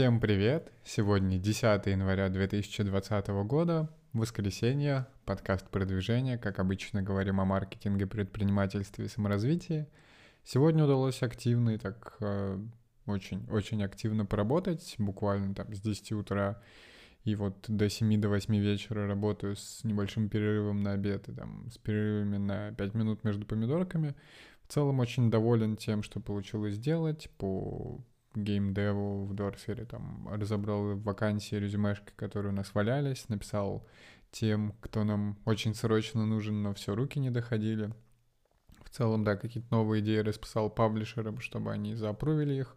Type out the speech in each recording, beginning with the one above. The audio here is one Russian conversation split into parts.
Всем привет! Сегодня 10 января 2020 года, воскресенье, подкаст продвижения, как обычно говорим о маркетинге, предпринимательстве и саморазвитии. Сегодня удалось активно и так очень-очень э, активно поработать, буквально там с 10 утра и вот до 7 до 8 вечера работаю с небольшим перерывом на обед и там с перерывами на 5 минут между помидорками. В целом очень доволен тем, что получилось сделать по геймдеву в Дорсере, там разобрал вакансии, резюмешки, которые у нас валялись, написал тем, кто нам очень срочно нужен, но все руки не доходили. В целом, да, какие-то новые идеи расписал паблишерам, чтобы они заапрувили их.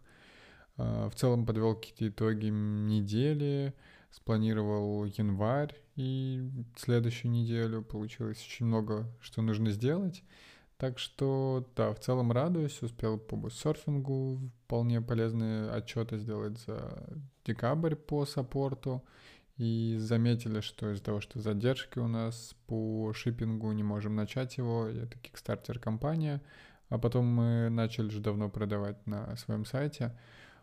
А, в целом подвел какие-то итоги недели, спланировал январь и следующую неделю. Получилось очень много, что нужно сделать. Так что, да, в целом радуюсь, успел по серфингу вполне полезные отчеты сделать за декабрь по саппорту. И заметили, что из-за того, что задержки у нас по шиппингу, не можем начать его, это Kickstarter компания, а потом мы начали же давно продавать на своем сайте.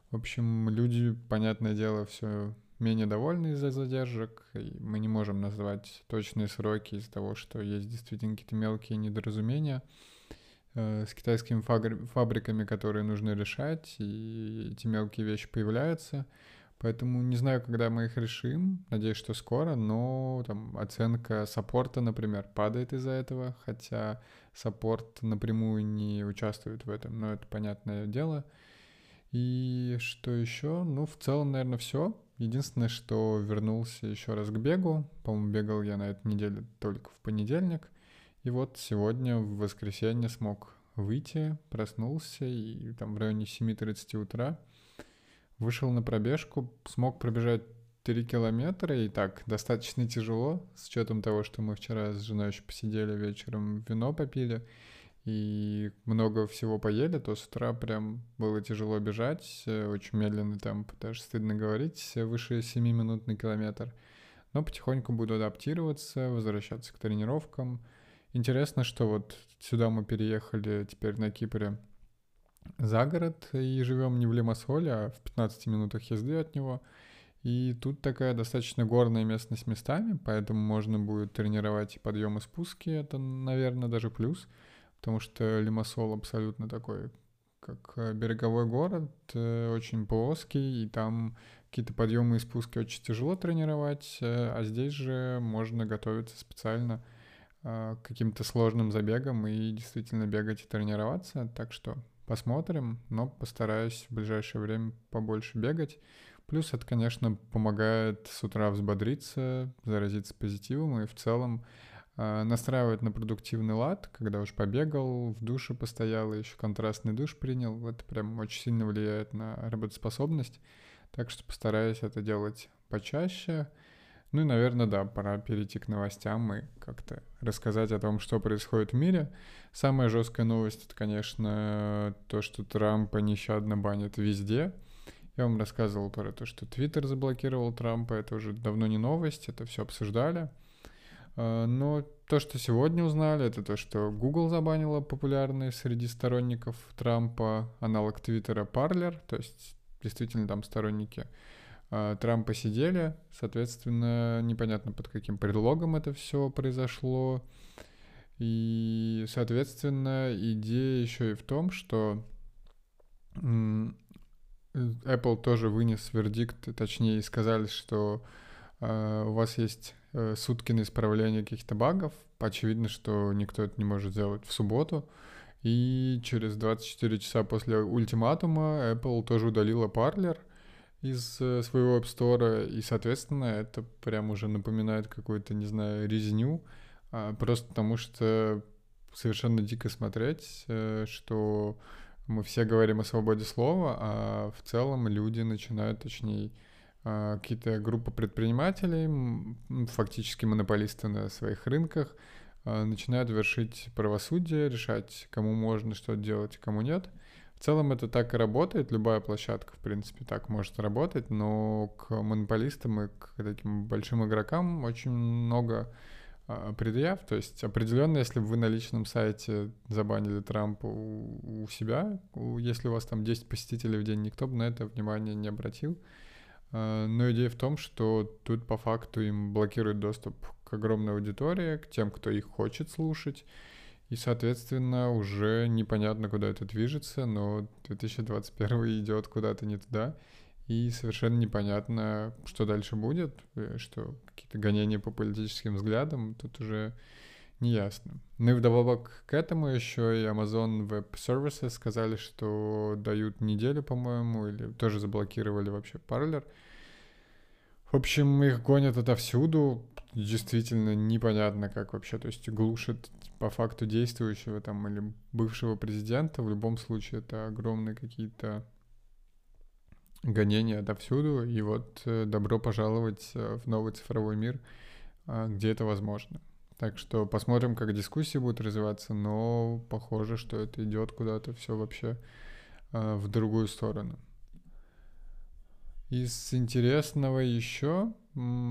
В общем, люди, понятное дело, все менее довольны из-за задержек, и мы не можем назвать точные сроки из-за того, что есть действительно какие-то мелкие недоразумения э, с китайскими фабриками, которые нужно решать, и эти мелкие вещи появляются. Поэтому не знаю, когда мы их решим, надеюсь, что скоро, но там оценка саппорта, например, падает из-за этого, хотя саппорт напрямую не участвует в этом, но это понятное дело. И что еще? Ну, в целом, наверное, все. Единственное, что вернулся еще раз к бегу. По-моему, бегал я на этой неделе только в понедельник. И вот сегодня, в воскресенье, смог выйти, проснулся, и там в районе 7.30 утра вышел на пробежку, смог пробежать 3 километра, и так достаточно тяжело, с учетом того, что мы вчера с женой еще посидели вечером, вино попили, и много всего поели, то с утра прям было тяжело бежать, э, очень медленный темп, даже стыдно говорить, выше 7 минут на километр. Но потихоньку буду адаптироваться, возвращаться к тренировкам. Интересно, что вот сюда мы переехали теперь на Кипре за город и живем не в Лимассоле, а в 15 минутах езды от него. И тут такая достаточно горная местность местами, поэтому можно будет тренировать подъемы и спуски, это, наверное, даже плюс — потому что Лимассол абсолютно такой, как э, береговой город, э, очень плоский, и там какие-то подъемы и спуски очень тяжело тренировать, э, а здесь же можно готовиться специально к каким-то сложным забегам и действительно бегать и тренироваться, так что посмотрим, но постараюсь в ближайшее время побольше бегать. Плюс это, конечно, помогает с утра взбодриться, заразиться позитивом и в целом настраивать на продуктивный лад, когда уж побегал, в душе постоял, еще контрастный душ принял, это прям очень сильно влияет на работоспособность, так что постараюсь это делать почаще. Ну и, наверное, да, пора перейти к новостям и как-то рассказать о том, что происходит в мире. Самая жесткая новость — это, конечно, то, что Трампа нещадно банит везде. Я вам рассказывал про то, что Твиттер заблокировал Трампа, это уже давно не новость, это все обсуждали. А, но то, что сегодня узнали, это то, что Google забанила популярный среди сторонников Трампа аналог Твиттера Parler, то есть действительно там сторонники а, Трампа сидели, соответственно, непонятно под каким предлогом это все произошло. И, соответственно, идея еще и в том, что Apple тоже вынес вердикт, точнее сказали, что э, у вас есть Э, сутки на исправление каких-то багов. Очевидно, что никто это не может сделать в субботу. И через 24 часа после ультиматума Apple тоже удалила Parler из э, своего App Store, и, соответственно, это прям уже напоминает какую-то, не знаю, резню, а, просто потому что совершенно дико смотреть, э, что мы все говорим о свободе слова, а в целом люди начинают, точнее, какие-то группы предпринимателей, фактически монополисты на своих рынках, а, начинают вершить правосудие, решать, кому можно что делать, кому нет. В целом это так и работает, любая площадка, в принципе, так может работать, но к монополистам и к таким большим игрокам очень много а, предъяв. То есть определенно, если вы на личном сайте забанили Трампа у, себя, если у вас там 10 посетителей в день, никто бы на это внимание не обратил. А, но идея в том, что тут по факту им блокируют доступ к огромной аудитории, к тем, кто их хочет слушать, и, соответственно, уже непонятно, куда это движется, но 2021 идет куда-то не туда, и совершенно непонятно, что дальше будет, э, что какие-то гонения по политическим взглядам, тут уже ясно. Ну и вдобавок к этому еще и Amazon Web Services сказали, что дают неделю, по-моему, или тоже заблокировали вообще парлер. В общем, их гонят отовсюду. Действительно непонятно, как вообще, то есть глушат по факту действующего там или бывшего президента. В любом случае это огромные какие-то гонения отовсюду. И вот э, добро пожаловать э, в новый цифровой мир, а, где это возможно. Так что посмотрим, как дискуссии будут развиваться, но похоже, что это идет куда-то все вообще э, в другую сторону. Из интересного еще,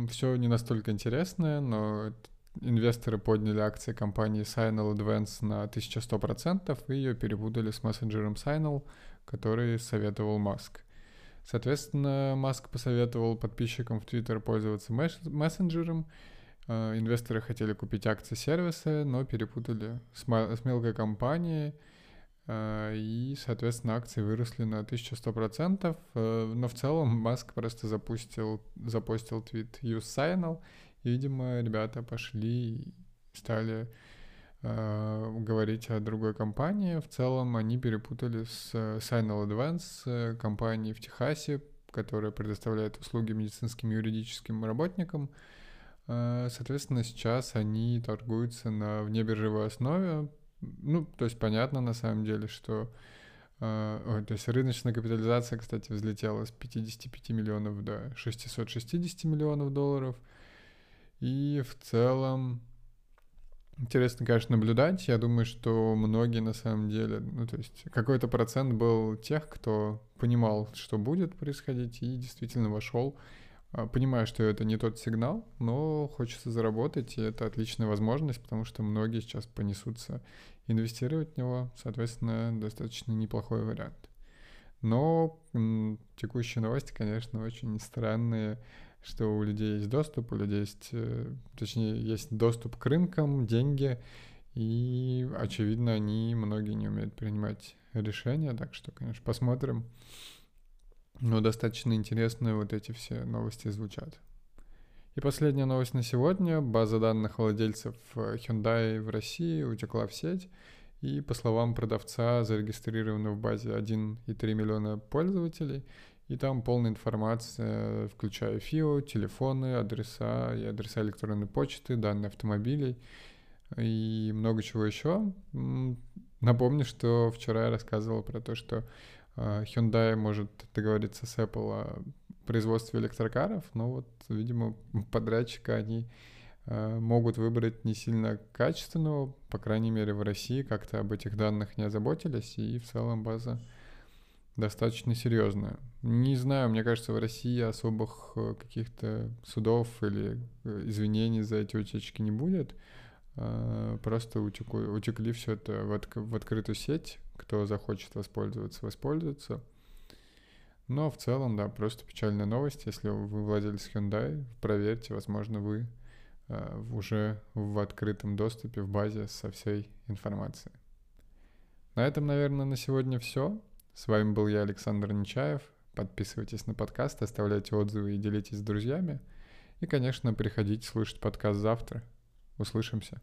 все не настолько интересное, но инвесторы подняли акции компании Signal Advance на 1100% и ее перепутали с мессенджером Signal, который советовал Маск. Соответственно, Маск посоветовал подписчикам в Twitter пользоваться мессенджером, инвесторы хотели купить акции сервиса, но перепутали с, с мелкой компанией, э, и, соответственно, акции выросли на 1100%. Э, но в целом Маск просто запустил, запустил твит Use Signal, и, видимо, ребята пошли и стали говорить о другой компании. В целом они перепутали с Signal Advance, компанией в Техасе, которая предоставляет услуги медицинским и юридическим работникам. Э, соответственно, сейчас они торгуются на внебиржевой основе. Ну, то есть понятно на самом деле, что... Э, ой, то есть рыночная капитализация, кстати, взлетела с 55 миллионов до 660 миллионов долларов. И в целом интересно, конечно, наблюдать. Я думаю, что многие на самом деле, ну, то есть какой-то процент был тех, кто понимал, что будет происходить, и действительно вошел понимаю, что это не тот сигнал, но хочется заработать, и это отличная возможность, потому что многие сейчас понесутся инвестировать в него, соответственно, достаточно неплохой вариант. Но текущие новости, конечно, очень странные, что у людей есть доступ, у людей есть, э, точнее, есть доступ к рынкам, деньги, и, очевидно, они, многие не умеют принимать решения, так что, конечно, посмотрим, но достаточно интересные вот эти все новости звучат. И последняя новость на сегодня. База данных владельцев э, Hyundai в России утекла в сеть. И по словам продавца, зарегистрировано в базе 1,3 миллиона пользователей. И там полная информация, включая ФИО, телефоны, адреса и адреса электронной почты, данные автомобилей и много чего еще. Напомню, что вчера я рассказывал про то, что Hyundai может договориться с Apple о производстве электрокаров, но вот, видимо, подрядчика они а, могут выбрать не сильно качественного, по крайней мере в России как-то об этих данных не озаботились, и в целом база достаточно серьезная. Не знаю, мне кажется, в России особых э, каких-то судов или э, извинений за эти утечки не будет. А, просто утеку, утекли все это в, отк- в открытую сеть, кто захочет воспользоваться, воспользуется. Но в целом, да, просто печальная новость. Если вы владелец Hyundai, проверьте, возможно, вы э, уже в открытом доступе в базе со всей информацией. На этом, наверное, на сегодня все. С вами был я, Александр Нечаев. Подписывайтесь на подкаст, оставляйте отзывы и делитесь с друзьями. И, конечно, приходите слушать подкаст завтра. Услышимся.